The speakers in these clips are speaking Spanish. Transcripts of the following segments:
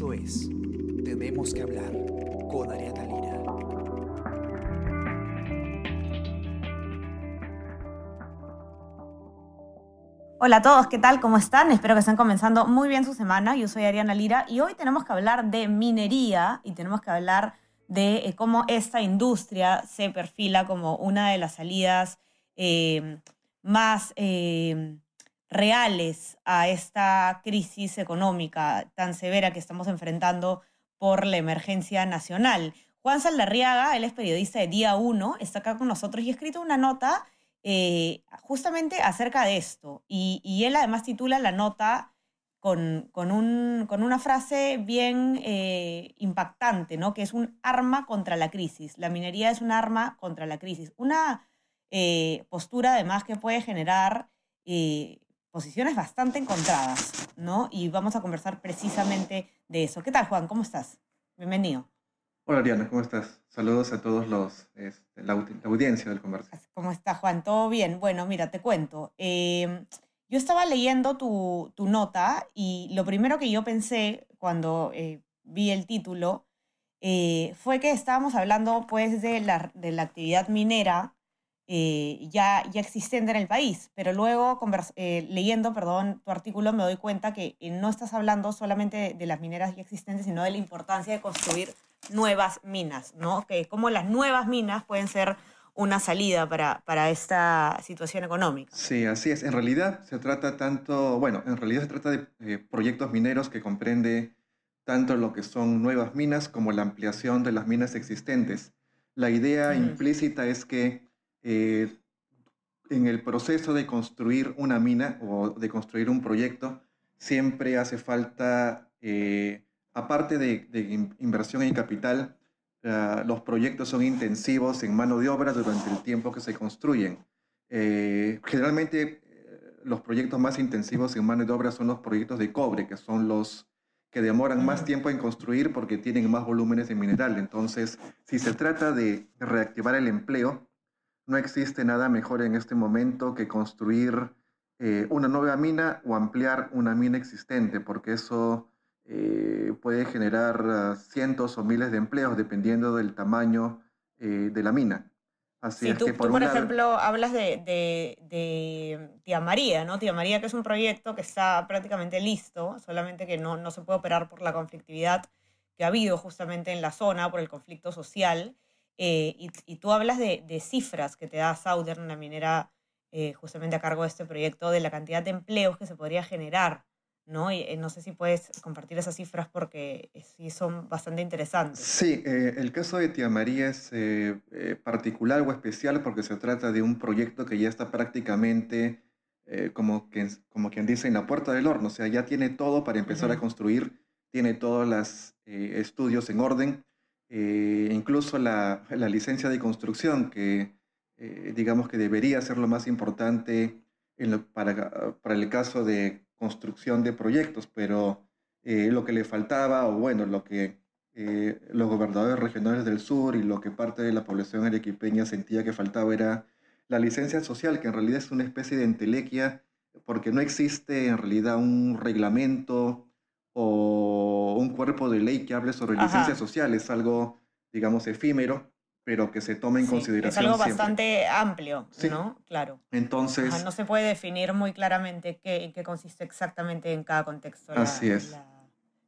Esto es Tenemos que hablar con Ariana Lira. Hola a todos, ¿qué tal? ¿Cómo están? Espero que estén comenzando muy bien su semana. Yo soy Ariana Lira y hoy tenemos que hablar de minería y tenemos que hablar de eh, cómo esta industria se perfila como una de las salidas eh, más eh, reales a esta crisis económica tan severa que estamos enfrentando por la emergencia nacional. Juan Saldarriaga, él es periodista de Día 1, está acá con nosotros y ha escrito una nota eh, justamente acerca de esto. Y, él además titula la nota con, con, un, con una frase bien eh, impactante, ¿no? que es un arma contra la crisis. La minería es un arma contra la crisis. Una eh, postura además que puede generar posiciones bastante encontradas, ¿no? Y vamos a conversar precisamente de eso. ¿Qué tal, Juan? ¿Cómo estás? Bienvenido. Hola, Ariana, ¿cómo estás? Saludos a todos los, este, la, audiencia del converso. ¿Cómo estás, Juan? ¿Todo bien? Bueno, mira, te cuento. Em, yo estaba leyendo tu, tu, nota y lo primero que yo pensé cuando eh, vi el título eh, fue que estábamos hablando pues de la, de la actividad minera eh, ya, ya existente en el país. Pero luego, eh, leyendo perdón, tu artículo, me doy cuenta que eh, no estás hablando solamente de, las mineras ya existentes, sino de la importancia de construir nuevas minas, ¿no? Que como las nuevas minas pueden ser una salida para, para esta situación económica. Sí, así es. En realidad se trata tanto, bueno, en realidad se trata de proyectos mineros que comprende tanto lo que son nuevas minas como la ampliación de las minas existentes. La idea implícita es que eh, en el proceso de construir una mina o de construir un proyecto, siempre hace falta, eh, aparte de, inversión en capital, ah, los proyectos son intensivos en mano de obra durante el tiempo que se construyen. Eh, generalmente los proyectos más intensivos en mano de obra son los proyectos de cobre, que son los que demoran más tiempo en construir porque tienen más volúmenes de mineral. Entonces, si se trata de reactivar el empleo, no existe nada mejor en este momento que construir eh, una nueva mina o ampliar una mina existente, porque eso eh, puede generar ah, cientos o miles de empleos dependiendo del tamaño eh, de la mina. Así es tú, que por, tú, por ejemplo, hablas de, de, Tía María, ¿no? Tía María, que es un proyecto que está prácticamente listo, solamente que no, no se puede operar por la conflictividad que ha habido justamente en la zona, por el conflicto social. Eh, y, tú hablas de, cifras que te da Southern, la minera eh, justamente a cargo de este proyecto, de la cantidad de empleos que se podría generar, ¿no? Y, eh, no sé si puedes compartir esas cifras porque sí son bastante interesantes. Sí, el caso de Tía María es particular o especial porque se trata de un proyecto que ya está prácticamente, como, que, como quien dice, en la puerta del horno, o sea, ya tiene todo para empezar a construir, tiene todos los estudios en orden eh, incluso la, la, licencia de construcción, que eh, digamos que debería ser lo más importante en para, para, el caso de construcción de proyectos, pero eh, lo que le faltaba, o bueno, lo que los gobernadores regionales del sur y lo que parte de la población arequipeña sentía que faltaba era la licencia social, que en realidad es una especie de entelequia, porque no existe en realidad un reglamento o un cuerpo de ley que hable sobre licencia social. Es algo, digamos, efímero, pero que se tome en consideración. Es algo bastante amplio, ¿no? Claro. Entonces. no se puede definir muy claramente qué, qué consiste exactamente en cada contexto así la, es.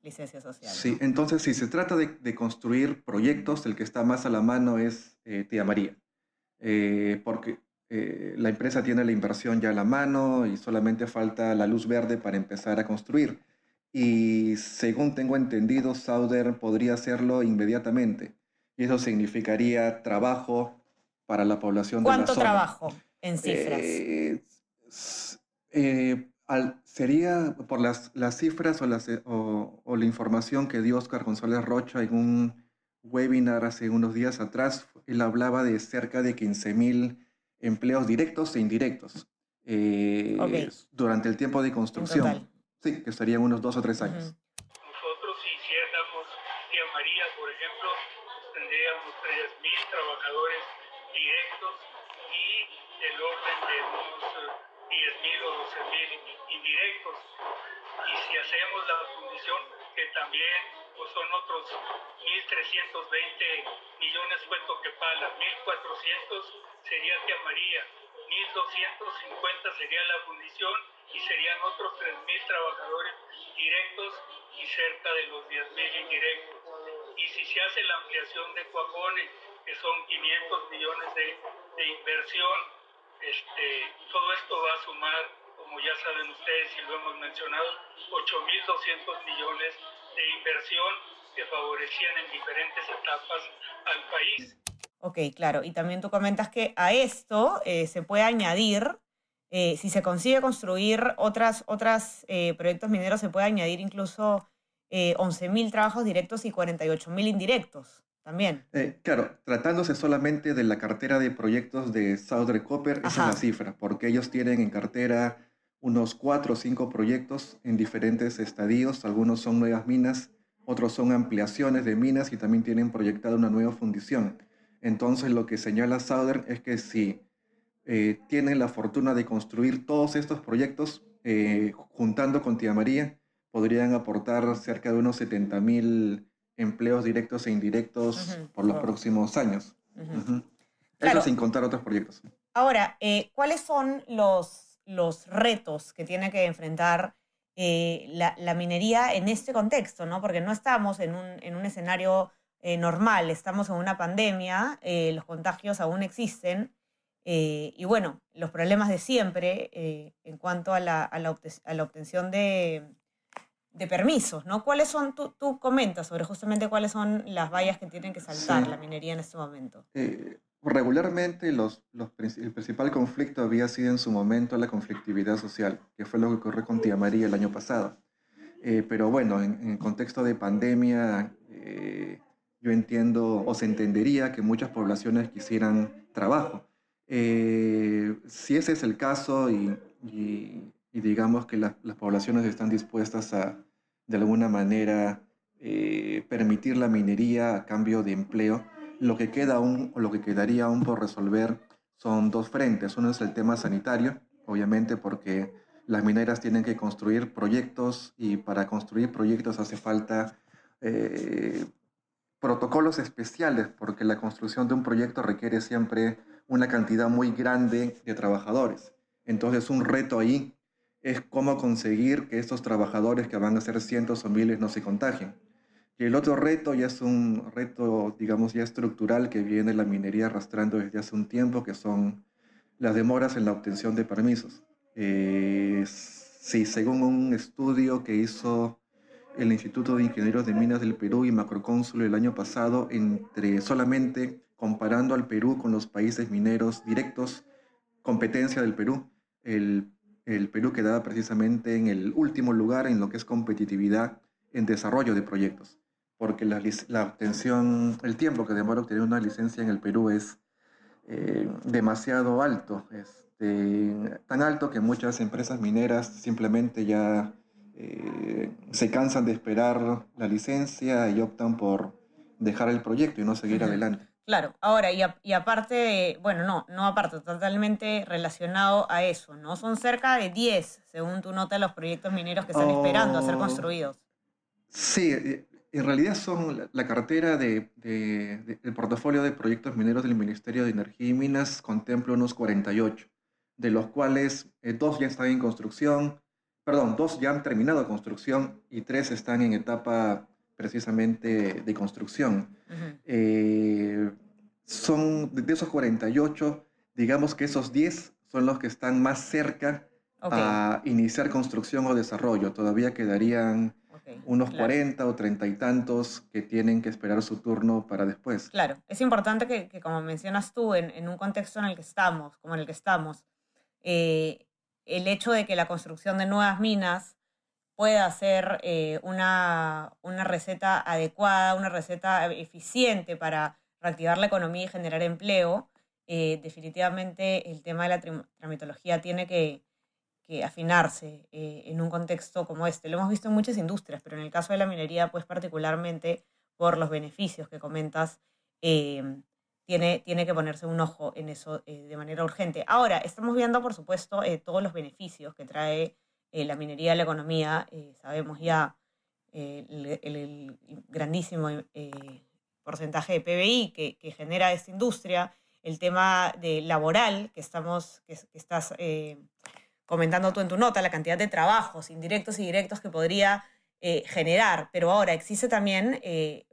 licencia social. Sí, entonces, si se trata de, construir proyectos, el que está más a la mano es eh, Tía María. Eh, porque eh, la empresa tiene la inversión ya a la mano y solamente falta la luz verde para empezar a construir y según tengo entendido, Sauder podría hacerlo inmediatamente. Y eso significaría trabajo para la población de la zona. ¿Cuánto trabajo en cifras? Eh, eh, sería por las, las cifras o, las, o, la información que dio Oscar González Rocha en un webinar hace unos días atrás. Él hablaba de cerca de 15.000 empleos directos e indirectos eh, durante el tiempo de construcción. Sí, que estarían unos dos o tres años. Nosotros, si hiciéramos Tía María, por ejemplo, tendríamos 3.000 trabajadores directos y el orden de unos 10.000 eh, o 12.000 indirectos. Y si hacemos la fundición, que también o son otros 1.320 millones fue Toquepala, 1.400 sería Tía María, 1.250 sería la fundición y serían otros 3.000 trabajadores directos y cerca de los 10.000 indirectos. Y si se hace la ampliación de Coacone, que son 500 millones de, de inversión, este, todo esto va a sumar, como ya saben ustedes y lo hemos mencionado, 8.200 millones de inversión que favorecían en diferentes etapas al país. Ok, claro. Y también tú comentas que a esto eh, se puede añadir, eh, si se consigue construir otras, otras eh, proyectos mineros, se puede añadir incluso 11.000 trabajos directos y 48.000 indirectos también. claro, tratándose solamente de la cartera de proyectos de Southern Copper, esa es la cifra, porque ellos tienen en cartera unos cuatro o cinco proyectos en diferentes estadios, algunos son nuevas minas, otros son ampliaciones de minas y también tienen proyectada una nueva fundición. Entonces lo que señala Southern es que si eh, tienen la fortuna de construir todos estos proyectos, eh, juntando con Tía María, podrían aportar cerca de unos 70 mil empleos directos e indirectos por los próximos años. Eso sin contar otros proyectos. Ahora, eh, ¿cuáles son los, los retos que tiene que enfrentar la, la, minería en este contexto? ¿no? Porque no estamos en un, en un escenario eh, normal, estamos en una pandemia, eh, los contagios aún existen eh, y bueno, los problemas de siempre en cuanto a la, a la, obtención de, de, permisos, ¿no? ¿Cuáles son, tú, tú, comentas sobre justamente cuáles son las vallas que tienen que saltar la minería en este momento? regularmente los, los, el principal conflicto había sido en su momento la conflictividad social, que fue lo que ocurrió con Tía María el año pasado. pero bueno, en, en, contexto de pandemia, yo entiendo o se entendería que muchas poblaciones quisieran trabajo. Eh, si ese es el caso y, digamos que las poblaciones están dispuestas a, de alguna manera, eh, permitir la minería a cambio de empleo, lo que queda aún lo que quedaría aún por resolver son dos frentes. Uno es el tema sanitario, obviamente porque las mineras tienen que construir proyectos y para construir proyectos hace falta eh, protocolos especiales, porque la construcción de un proyecto requiere siempre una cantidad muy grande de trabajadores. Entonces un reto ahí es cómo conseguir que estos trabajadores, que van a ser cientos o miles, no se contagien. Y el otro reto ya es un reto, digamos, ya estructural que viene la minería arrastrando desde hace un tiempo, que son las demoras en la obtención de permisos. Eh, sí, según un estudio que hizo el Instituto de Ingenieros de Minas del Perú y Macrocónsul el año pasado, entre solamente comparando al Perú con los países mineros directos, competencia del Perú, el, el Perú quedaba precisamente en el último lugar en lo que es competitividad en desarrollo de proyectos, porque la, la obtención, el tiempo que demora obtener una licencia en el Perú es eh, demasiado alto, este, tan alto que muchas empresas mineras simplemente ya eh, se cansan de esperar la licencia y optan por dejar el proyecto y no seguir adelante. Claro, ahora, y, y, aparte, bueno, no, no aparte, totalmente relacionado a eso, ¿no? Son cerca de 10, según tu nota, los proyectos mineros que están esperando a ser oh. construidos. Sí, en realidad son la, cartera de, del portafolio de proyectos mineros del Ministerio de Energía y Minas contempla unos 48, de los cuales eh, dos ya están en construcción, perdón, dos ya han terminado construcción y tres están en etapa precisamente de construcción. Eh, son de esos 48, digamos que esos 10 son los que están más cerca a iniciar construcción o desarrollo. Todavía quedarían unos 40 o 30 y tantos que tienen que esperar su turno para después. Claro, es importante que, como mencionas tú, en, un contexto en el que estamos, como en el que estamos, eh, el hecho de que la construcción de nuevas minas pueda ser eh, una, receta adecuada, una receta eficiente para reactivar la economía y generar empleo, eh, definitivamente el tema de la tramitología tiene que, afinarse eh, en un contexto como este. Lo hemos visto en muchas industrias, pero en el caso de la minería, pues particularmente por los beneficios que comentas, tiene, tiene que ponerse un ojo en eso eh, de manera urgente. Ahora, estamos viendo, por supuesto, eh, todos los beneficios que trae eh, la minería la economía. sabemos ya el, grandísimo porcentaje de PBI que, genera esta industria, el tema de laboral que, estamos, que, estás comentando tú en tu nota, la cantidad de trabajos indirectos y directos que podría generar, pero ahora existe también,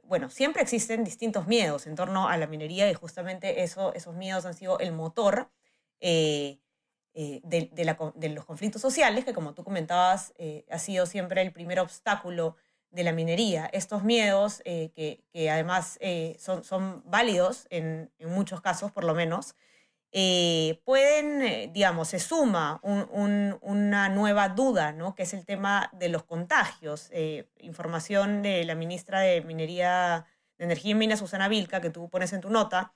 bueno, siempre existen distintos miedos en torno a la minería y justamente eso, esos miedos han sido el motor eh, de, los conflictos sociales, que como tú comentabas, eh, ha sido siempre el primer obstáculo de la minería. Estos miedos, eh, que, además son, son, válidos en, muchos casos, por lo menos, pueden, digamos, se suma una nueva duda, ¿no? que es el tema de los contagios. información de la ministra de Minería, de Energía y Minas, Susana Vilca, que tú pones en tu nota,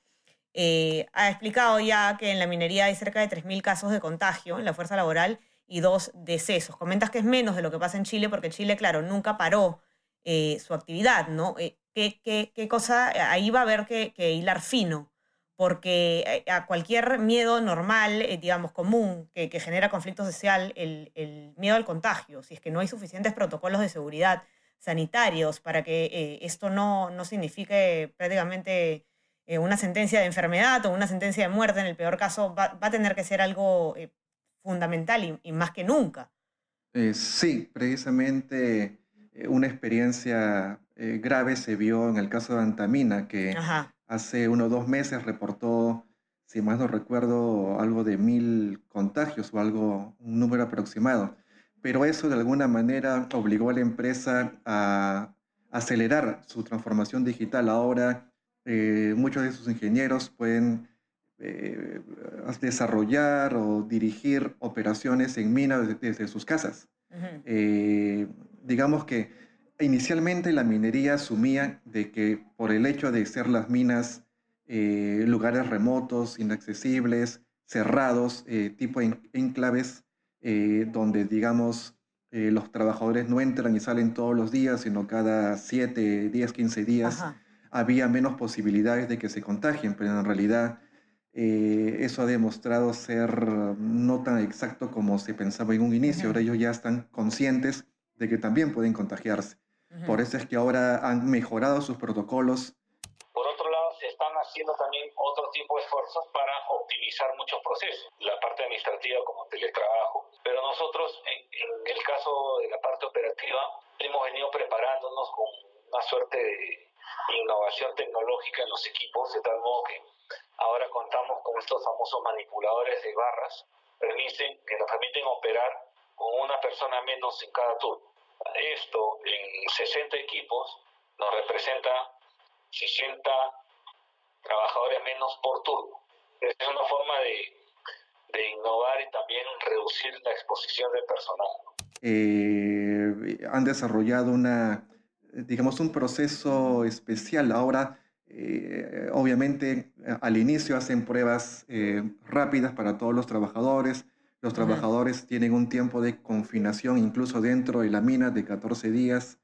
eh, ha explicado ya que en la minería hay cerca de 3.000 casos de contagio en la fuerza laboral y dos decesos. Comentas que es menos de lo que pasa en Chile, porque Chile, claro, nunca paró eh, su actividad, ¿no? Eh, ¿qué, cosa? Ahí va a haber que, hilar fino, porque a cualquier miedo normal, digamos, común, que, genera conflicto social, el, el, miedo al contagio, si es que no hay suficientes protocolos de seguridad sanitarios para que esto no, no signifique prácticamente eh, una sentencia de enfermedad o una sentencia de muerte, en el peor caso, va, a tener que ser algo eh, fundamental y, más que nunca. Eh, sí, precisamente una experiencia grave se vio en el caso de Antamina, que hace unos dos meses reportó, si más no recuerdo, algo de mil contagios o algo, un número aproximado. Pero eso de alguna manera obligó a la empresa a acelerar su transformación digital. Ahora eh, muchos de sus ingenieros pueden eh, desarrollar o dirigir operaciones en minas desde, sus casas. Eh, digamos que inicialmente la minería asumía de que por el hecho de ser las minas lugares remotos, inaccesibles, cerrados, tipo enclaves, donde digamos los trabajadores no entran y salen todos los días, sino cada 7, 10, 15 días había menos posibilidades de que se contagien, pero en realidad eh, eso ha demostrado ser no tan exacto como se pensaba en un inicio. Ahora ellos ya están conscientes de que también pueden contagiarse. Por eso es que ahora han mejorado sus protocolos. Por otro lado, se están haciendo también otro tipo de esfuerzos para optimizar muchos procesos, la parte administrativa como teletrabajo. Pero nosotros, en, en el caso de la parte operativa, hemos venido preparándonos con una suerte de innovación tecnológica en los equipos, de tal modo que ahora contamos con estos famosos manipuladores de barras permiten, que nos permiten operar con una persona menos en cada turno. Esto en 60 equipos nos representa 60 trabajadores menos por turno. Es una forma de, de innovar y también reducir la exposición del personal. Eh, han desarrollado una digamos, un proceso especial. Ahora, eh, obviamente, al inicio hacen pruebas eh, rápidas para todos los trabajadores. Los trabajadores tienen un tiempo de confinación, incluso dentro de la mina, de 14 días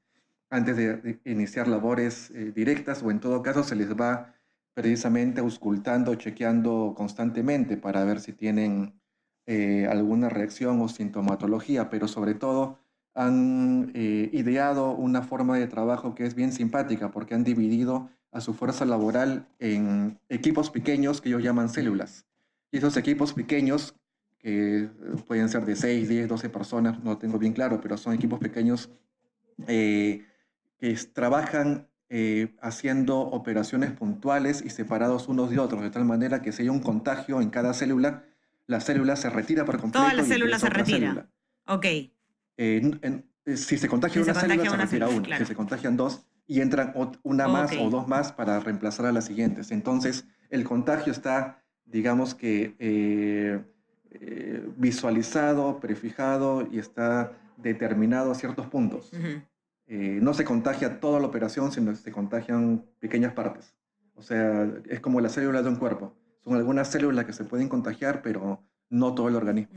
antes de, iniciar labores eh, directas, o en todo caso se les va precisamente auscultando, chequeando constantemente para ver si tienen alguna reacción o sintomatología, pero sobre todo han eh, ideado una forma de trabajo que es bien simpática porque han dividido a su fuerza laboral en equipos pequeños que ellos llaman células. Y esos equipos pequeños, que pueden ser de 6, 10, 12 personas, no tengo bien claro, pero son equipos pequeños eh, que trabajan eh, haciendo operaciones puntuales y separados unos de otros, de tal manera que si hay un contagio en cada célula, la célula se retira por completo. Toda la célula se retira. Ok. Eh, si se contagia una célula, se retira una. Si se contagian dos, y entran una más o dos más para reemplazar a las siguientes. Entonces, el contagio está, digamos que, eh, eh, visualizado, prefijado y está determinado a ciertos puntos. no se contagia toda la operación, sino que se contagian pequeñas partes. O sea, es como las células de un cuerpo. Son algunas células que se pueden contagiar, pero no todo el organismo.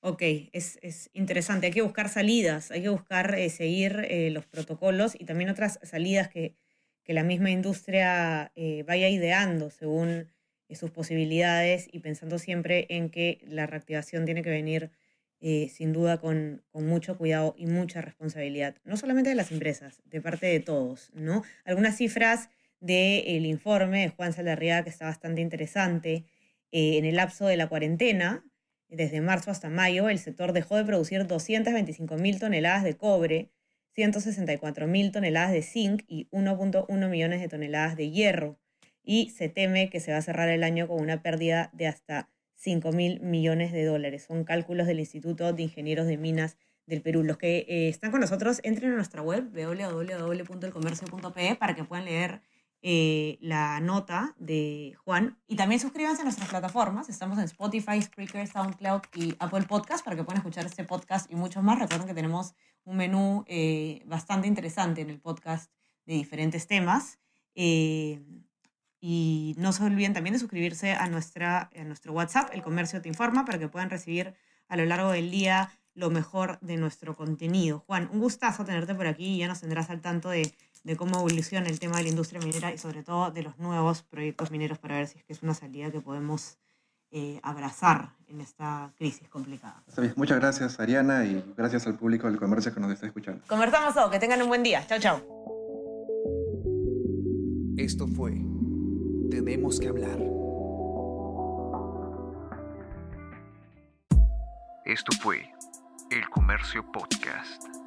Ok, es, interesante. Hay que buscar salidas, hay que buscar eh, seguir eh, los protocolos y también otras salidas que, la misma industria eh, vaya ideando según sus posibilidades y pensando siempre en que la reactivación tiene que venir sin duda con, con, mucho cuidado y mucha responsabilidad, no solamente de las empresas, de parte de todos, ¿no? Algunas cifras del informe de Juan Salarriaga que está bastante interesante. Eh, en el lapso de la cuarentena, desde marzo hasta mayo, el sector dejó de producir 225 mil toneladas de cobre, 164 mil toneladas de zinc y 1.1 millones de toneladas de hierro. Y se teme que se va a cerrar el año con una pérdida de hasta 5 mil millones de dólares. Son cálculos del Instituto de Ingenieros de Minas del Perú. Los que eh, están con nosotros, entren a nuestra web www.elcomercio.pe para que puedan leer eh, la nota de Juan. Y también suscríbanse a nuestras plataformas. Estamos en Spotify, Spreaker, SoundCloud y Apple Podcast para que puedan escuchar este podcast y muchos más. Recuerden que tenemos un menú eh, bastante interesante en el podcast de diferentes temas. Eh, y no se olviden también de suscribirse a, nuestra, a nuestro WhatsApp, El Comercio Te Informa, para que puedan recibir a lo largo del día lo mejor de nuestro contenido. Juan, un gustazo tenerte por aquí y ya nos tendrás al tanto de de cómo evoluciona el tema de la industria minera y sobre todo de los nuevos proyectos mineros para ver si es que es una salida que podemos eh, abrazar en esta crisis complicada. Muchas gracias Ariana y gracias al público del comercio que nos está escuchando. Conversamos todo, que tengan un buen día. Chao, chao. Esto fue Tenemos que hablar. Esto fue El Comercio Podcast.